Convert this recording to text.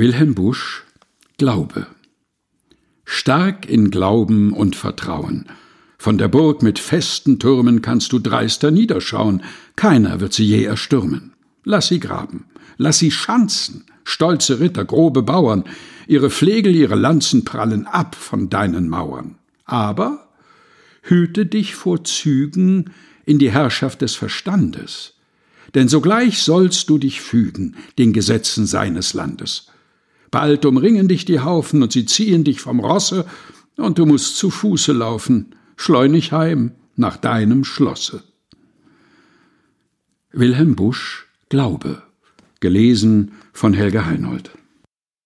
Wilhelm Busch Glaube Stark in Glauben und Vertrauen. Von der Burg mit festen Türmen kannst du dreister niederschauen, keiner wird sie je erstürmen. Lass sie graben, lass sie schanzen, stolze Ritter, grobe Bauern, ihre Flegel, ihre Lanzen prallen ab von deinen Mauern. Aber hüte dich vor Zügen in die Herrschaft des Verstandes, denn sogleich sollst du dich fügen den Gesetzen seines Landes. Bald umringen dich die Haufen und sie ziehen dich vom Rosse, und du musst zu Fuße laufen, schleunig heim nach deinem Schlosse. Wilhelm Busch Glaube gelesen von Helga Heinold